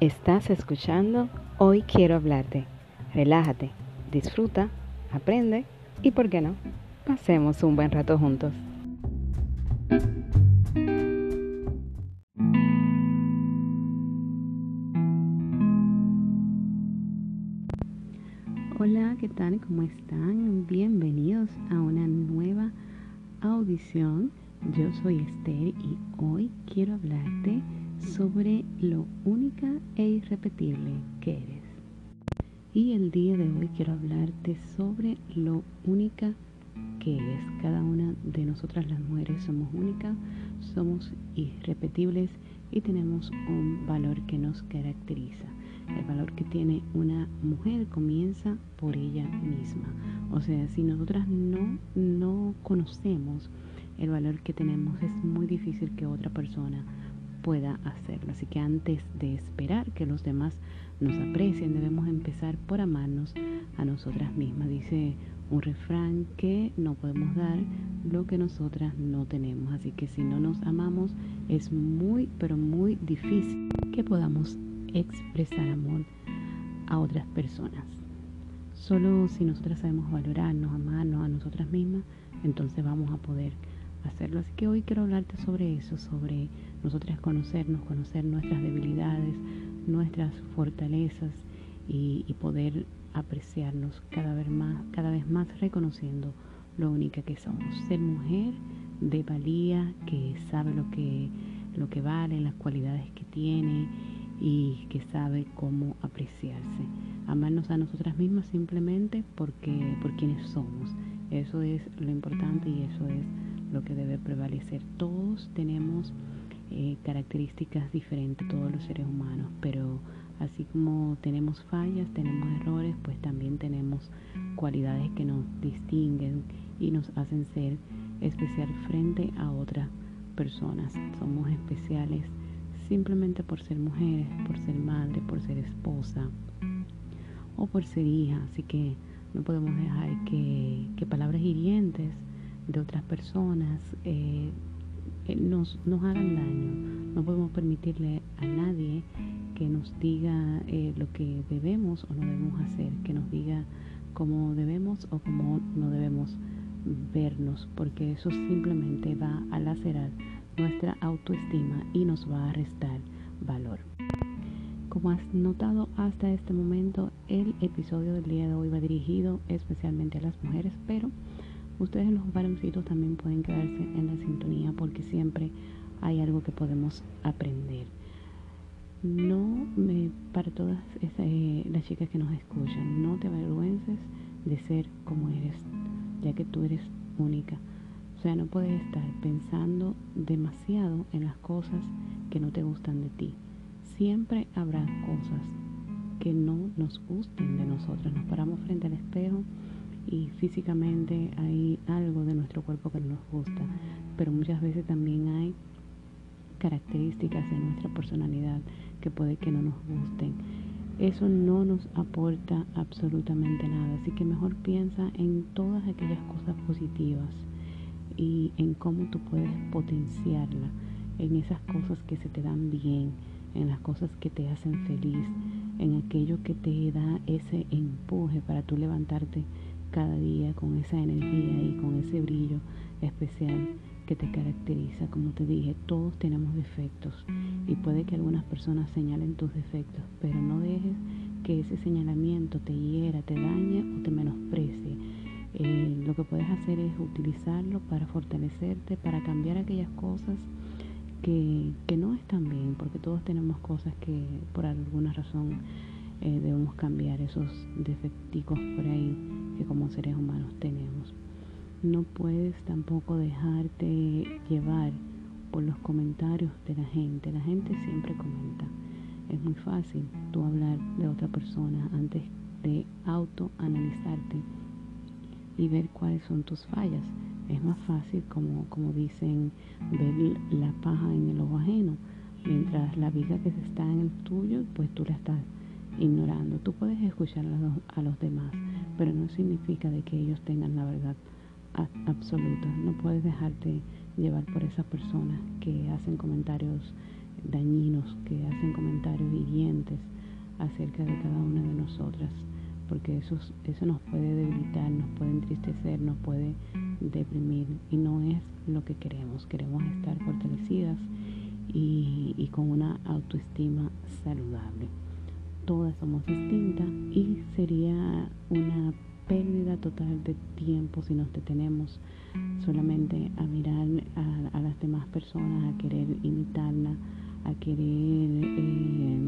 Estás escuchando Hoy quiero hablarte. Relájate, disfruta, aprende y, ¿por qué no? Pasemos un buen rato juntos. Hola, ¿qué tal? ¿Cómo están? Bienvenidos a una nueva audición. Yo soy Esther y hoy quiero hablarte sobre lo única e irrepetible que eres. Y el día de hoy quiero hablarte sobre lo única que eres. Cada una de nosotras las mujeres somos únicas, somos irrepetibles y tenemos un valor que nos caracteriza. El valor que tiene una mujer comienza por ella misma. O sea, si nosotras no, no conocemos el valor que tenemos, es muy difícil que otra persona pueda hacerlo. Así que antes de esperar que los demás nos aprecien, debemos empezar por amarnos a nosotras mismas. Dice un refrán que no podemos dar lo que nosotras no tenemos. Así que si no nos amamos, es muy, pero muy difícil que podamos expresar amor a otras personas. Solo si nosotras sabemos valorarnos, amarnos a nosotras mismas, entonces vamos a poder hacerlo. Así que hoy quiero hablarte sobre eso, sobre nosotras conocernos, conocer nuestras debilidades, nuestras fortalezas y, poder apreciarnos cada vez más, cada vez más reconociendo lo única que somos. Ser mujer de valía, que sabe lo que, lo que vale, las cualidades que tiene y que sabe cómo apreciarse. Amarnos a nosotras mismas simplemente porque, por quienes somos. Eso es lo importante y eso es que debe prevalecer. Todos tenemos eh, características diferentes, todos los seres humanos, pero así como tenemos fallas, tenemos errores, pues también tenemos cualidades que nos distinguen y nos hacen ser especial frente a otras personas. Somos especiales simplemente por ser mujeres, por ser madre, por ser esposa o por ser hija. Así que no podemos dejar que palabras hirientes de otras personas eh, eh, nos, nos hagan daño. No podemos permitirle a nadie que nos diga eh, lo que debemos o no debemos hacer, que nos diga cómo debemos o cómo no debemos vernos, porque eso simplemente va a lacerar nuestra autoestima y nos va a restar valor. Como has notado hasta este momento, el episodio del día de hoy va dirigido especialmente a las mujeres, pero Ustedes los varoncitos también pueden quedarse en la sintonía porque siempre hay algo que podemos aprender. No me, para todas eh, las chicas que nos escuchan, no te avergüences de ser como eres, ya que tú eres única. O sea, no puedes estar pensando demasiado en las cosas que no te gustan de ti. Siempre habrá cosas que no nos gusten de nosotros. Nos paramos frente al espejo y físicamente hay algo de nuestro cuerpo que no nos gusta, pero muchas veces también hay características de nuestra personalidad que puede que no nos gusten. Eso no nos aporta absolutamente nada, así que mejor piensa en todas aquellas cosas positivas y en cómo tú puedes potenciarla, en esas cosas que se te dan bien, en las cosas que te hacen feliz, en aquello que te da ese empuje para tú levantarte cada día con esa energía y con ese brillo especial que te caracteriza. Como te dije, todos tenemos defectos y puede que algunas personas señalen tus defectos, pero no dejes que ese señalamiento te hiera, te dañe o te menosprecie. Eh, lo que puedes hacer es utilizarlo para fortalecerte, para cambiar aquellas cosas que, que no están bien, porque todos tenemos cosas que por alguna razón eh, debemos cambiar esos defecticos por ahí que como seres humanos tenemos. No puedes tampoco dejarte llevar por los comentarios de la gente. La gente siempre comenta. Es muy fácil tú hablar de otra persona antes de autoanalizarte y ver cuáles son tus fallas. Es más fácil, como, como dicen, ver la paja en el ojo ajeno, mientras la viga que se está en el tuyo, pues tú la estás ignorando. Tú puedes escuchar a los, demás, pero no significa de que ellos tengan la verdad absoluta. No puedes dejarte llevar por esas personas que hacen comentarios dañinos que hacen comentarios hirientes acerca de cada una de nosotras, porque eso, eso nos puede debilitar, nos puede entristecer, nos puede deprimir y no es lo que queremos. Queremos estar fortalecidas y, y con una autoestima saludable. Todas somos distintas y sería una pérdida total de tiempo si nos detenemos solamente a mirar a, las demás personas, a querer imitarla, a querer eh,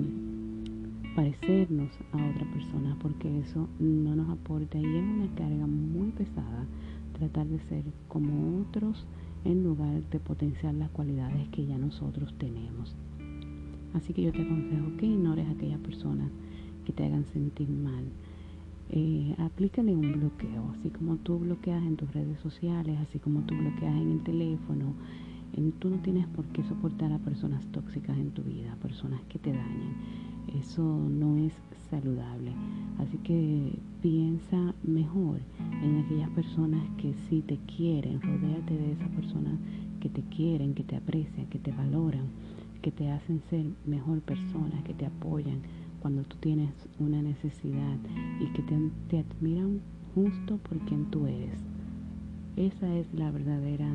parecernos a otra persona, porque eso no nos aporta y es una carga muy pesada tratar de ser como otros en lugar de potenciar las cualidades que ya nosotros tenemos. Así que yo te aconsejo que ignores a aquellas personas que te hagan sentir mal eh, aplícale un bloqueo, así como tú bloqueas en tus redes sociales, así como tú bloqueas en el teléfono. En, tú no tienes por qué soportar a personas tóxicas en tu vida, personas que te dañen. Eso no es saludable. Así que piensa mejor en aquellas personas que sí te quieren. Rodéate de esas personas que te quieren, que te aprecian, que te valoran, que te hacen ser mejor persona, que te apoyan cuando tú tienes una necesidad y que te, admiran justo por quien tú eres. Esa es la verdadera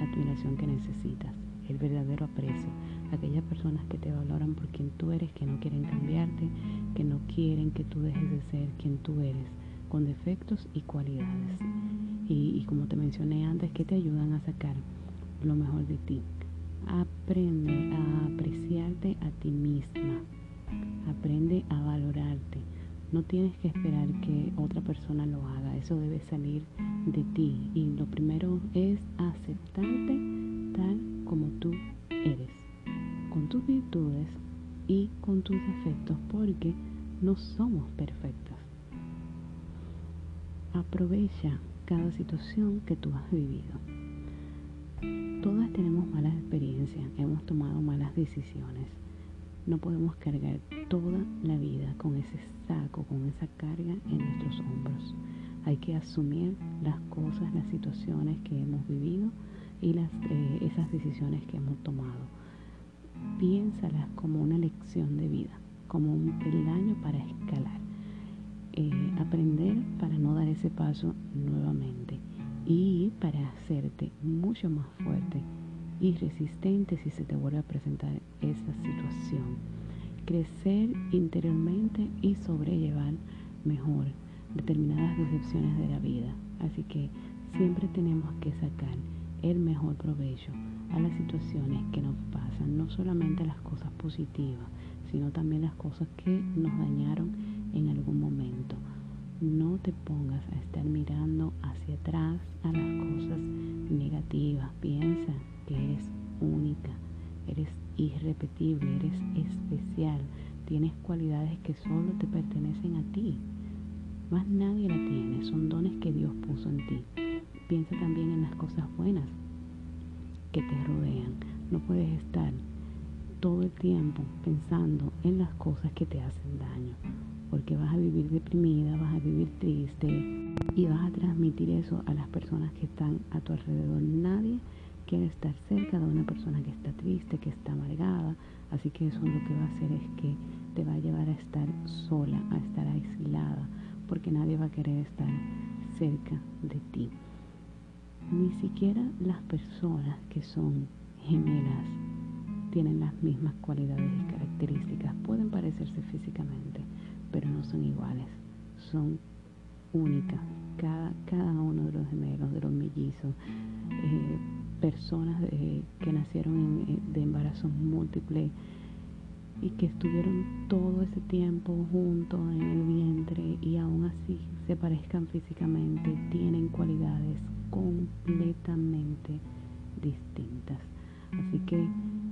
admiración que necesitas, el verdadero aprecio. Aquellas personas que te valoran por quien tú eres, que no quieren cambiarte, que no quieren que tú dejes de ser quien tú eres, con defectos y cualidades. Y como te mencioné antes, que te ayudan a sacar lo mejor de ti. Aprende a apreciarte a ti misma Aprende a valorarte. No tienes que esperar que otra persona lo haga. Eso debe salir de ti. Y lo primero es aceptarte tal como tú eres. Con tus virtudes y con tus defectos. Porque no somos perfectos. Aprovecha cada situación que tú has vivido. Todas tenemos malas experiencias, hemos tomado malas decisiones no podemos cargar toda la vida con ese saco, con esa carga en nuestros hombros. Hay que asumir las cosas, las situaciones que hemos vivido y las, eh, esas decisiones que hemos tomado. Piénsalas como una lección de vida, como un peldaño para escalar. Eh, aprender para no dar ese paso nuevamente y para hacerte mucho más fuerte y resistente si se te vuelve a presentar esa situación. Crecer interiormente y sobrellevar mejor determinadas decepciones de la vida. Así que siempre tenemos que sacar el mejor provecho a las situaciones que nos pasan, no solamente las cosas positivas, sino también las cosas que nos dañaron en algún momento. No te pongas a estar mirando hacia atrás a las cosas negativas. Piensa eres única, eres irrepetible, eres especial, tienes cualidades que solo te pertenecen a ti. Más nadie la tiene, son dones que Dios puso en ti. Piensa también en las cosas buenas que te rodean. No puedes estar todo el tiempo pensando en las cosas que te hacen daño, porque vas a vivir deprimida, vas a vivir triste y vas a transmitir eso a las personas que están a tu alrededor. Nadie quiere estar cerca de una persona que está triste, que está amargada. Así que eso lo que va a hacer es que te va a llevar a estar sola, a estar aislada, porque nadie va a querer estar cerca de ti. Ni siquiera las personas que son gemelas tienen las mismas cualidades y características. Pueden parecerse físicamente, pero no son iguales. Son únicas. Cada, cada uno de los gemelos, de los mellizos, eh, personas que nacieron de embarazos múltiples y que estuvieron todo ese tiempo juntos en el vientre y aún así se parezcan físicamente, tienen cualidades completamente distintas. Así que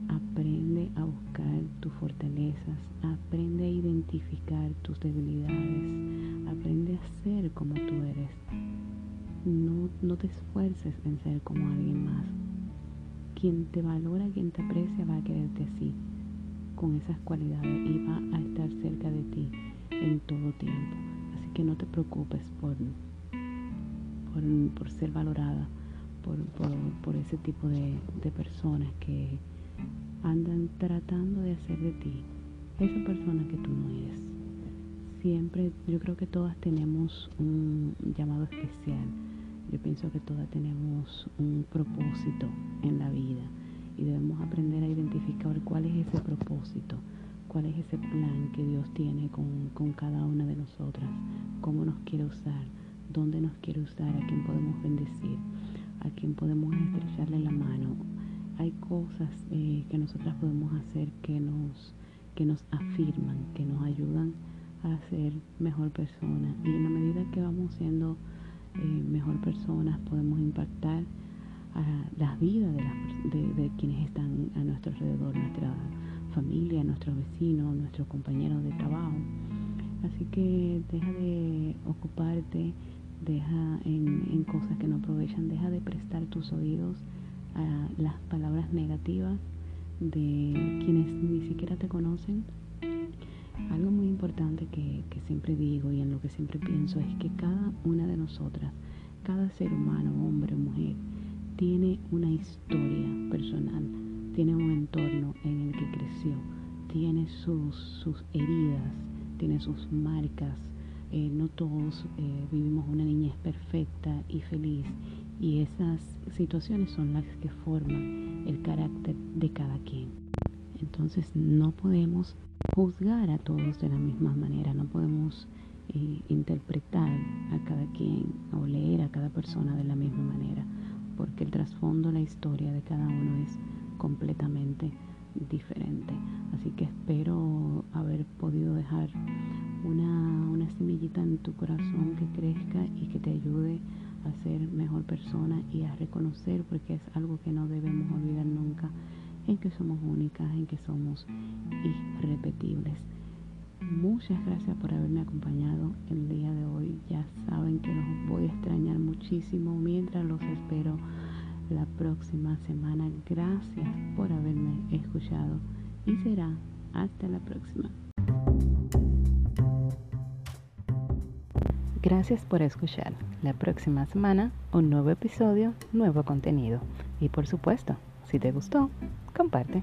aprende a buscar tus fortalezas, aprende a identificar tus debilidades, aprende a ser como tú eres no, no te esfuerces en ser como alguien más. Quien te valora, quien te aprecia va a quererte así, con esas cualidades y va a estar cerca de ti en todo tiempo. Así que no te preocupes por, por, ser valorada por, por, ese tipo de, de personas que andan tratando de hacer de ti esa persona que tú no eres. Siempre, yo creo que todas tenemos un llamado especial. Yo pienso que todas tenemos un propósito en la vida y debemos aprender a identificar cuál es ese propósito, cuál es ese plan que Dios tiene con, con cada una de nosotras, cómo nos quiere usar, dónde nos quiere usar, a quién podemos bendecir, a quién podemos estrecharle la mano. Hay cosas eh, que nosotras podemos hacer que nos, que nos afirman, que nos ayudan a ser mejor persona. Y en la medida que vamos siendo eh, mejor personas, podemos impactar a las vidas de, quienes están a nuestro alrededor, nuestra familia, nuestros vecinos, nuestros compañeros de trabajo. Así que deja de ocuparte, deja en cosas que no aprovechan, deja de prestar tus oídos las palabras negativas de quienes ni siquiera te conocen. Algo muy importante que, que siempre digo y en lo que siempre pienso es que cada una de nosotras, cada ser humano, hombre o mujer, tiene una historia personal, tiene un entorno en el que creció, tiene sus, sus heridas, tiene sus marcas. Eh, no todos eh, vivimos una niñez perfecta y feliz y esas situaciones son las que forman el carácter de cada quien. Entonces no podemos juzgar a todos de la misma manera, no podemos eh, interpretar a cada quien o leer a cada persona de la misma manera porque el trasfondo, la historia de cada uno es completamente diferente. Así que espero haber podido dejar una, una semillita en tu corazón que crezca y que te ayude a ser mejor persona y a reconocer, porque es algo que no debemos olvidar nunca, en que somos únicas, en que somos irrepetibles. Muchas gracias por haberme acompañado el día de hoy. Ya saben que los voy a extrañar muchísimo mientras los espero la próxima semana. Gracias por haberme escuchado y será hasta la próxima. Gracias por escuchar. La próxima semana un nuevo episodio, nuevo contenido. Y por supuesto, si te gustó, comparte.